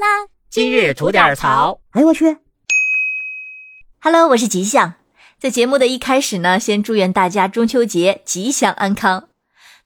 啦！今日吐点槽。哎呦我去！Hello，我是吉祥。在节目的一开始呢，先祝愿大家中秋节吉祥安康。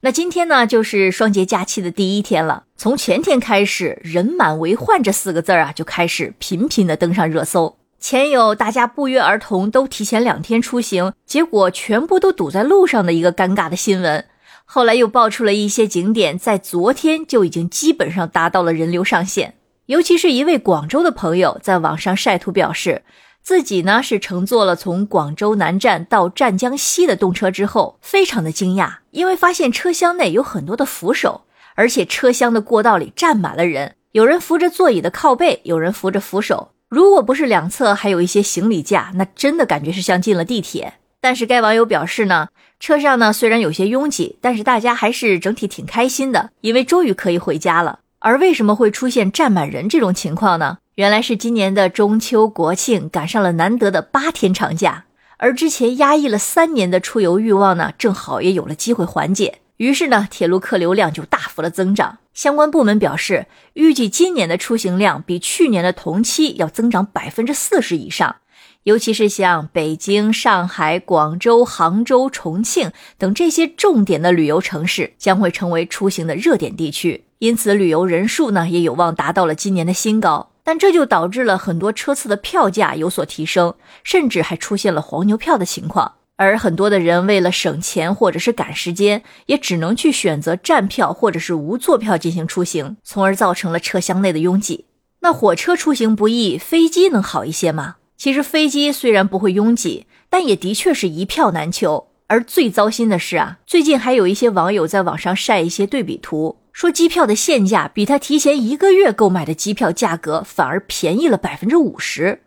那今天呢，就是双节假期的第一天了。从前天开始，“人满为患”这四个字啊，就开始频频的登上热搜。前有大家不约而同都提前两天出行，结果全部都堵在路上的一个尴尬的新闻。后来又爆出了一些景点，在昨天就已经基本上达到了人流上限。尤其是一位广州的朋友在网上晒图表示，自己呢是乘坐了从广州南站到湛江西的动车之后，非常的惊讶，因为发现车厢内有很多的扶手，而且车厢的过道里站满了人，有人扶着座椅的靠背，有人扶着扶手。如果不是两侧还有一些行李架，那真的感觉是像进了地铁。但是该网友表示呢，车上呢虽然有些拥挤，但是大家还是整体挺开心的，因为终于可以回家了。而为什么会出现站满人这种情况呢？原来是今年的中秋国庆赶上了难得的八天长假，而之前压抑了三年的出游欲望呢，正好也有了机会缓解。于是呢，铁路客流量就大幅的增长。相关部门表示，预计今年的出行量比去年的同期要增长百分之四十以上。尤其是像北京、上海、广州、杭州、重庆等这些重点的旅游城市，将会成为出行的热点地区，因此旅游人数呢也有望达到了今年的新高。但这就导致了很多车次的票价有所提升，甚至还出现了黄牛票的情况。而很多的人为了省钱或者是赶时间，也只能去选择站票或者是无座票进行出行，从而造成了车厢内的拥挤。那火车出行不易，飞机能好一些吗？其实飞机虽然不会拥挤，但也的确是一票难求。而最糟心的是啊，最近还有一些网友在网上晒一些对比图，说机票的现价比他提前一个月购买的机票价格反而便宜了百分之五十，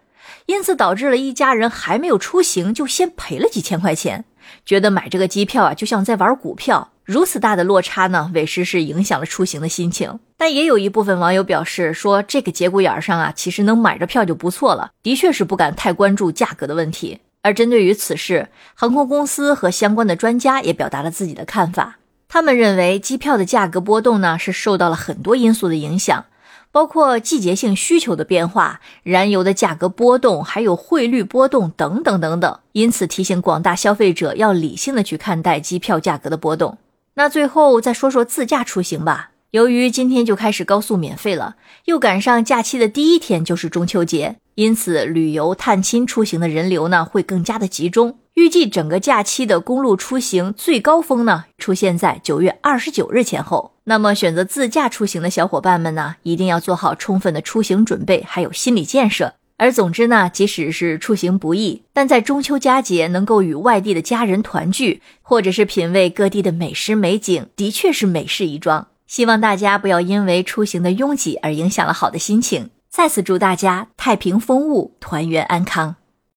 因此导致了一家人还没有出行就先赔了几千块钱，觉得买这个机票啊就像在玩股票。如此大的落差呢，委实是影响了出行的心情。但也有一部分网友表示说，这个节骨眼上啊，其实能买着票就不错了。的确是不敢太关注价格的问题。而针对于此事，航空公司和相关的专家也表达了自己的看法。他们认为，机票的价格波动呢，是受到了很多因素的影响。包括季节性需求的变化、燃油的价格波动，还有汇率波动等等等等。因此，提醒广大消费者要理性的去看待机票价格的波动。那最后再说说自驾出行吧。由于今天就开始高速免费了，又赶上假期的第一天就是中秋节，因此旅游探亲出行的人流呢会更加的集中。预计整个假期的公路出行最高峰呢出现在九月二十九日前后。那么选择自驾出行的小伙伴们呢，一定要做好充分的出行准备，还有心理建设。而总之呢，即使是出行不易，但在中秋佳节能够与外地的家人团聚，或者是品味各地的美食美景，的确是美事一桩。希望大家不要因为出行的拥挤而影响了好的心情。再次祝大家太平风物，团圆安康。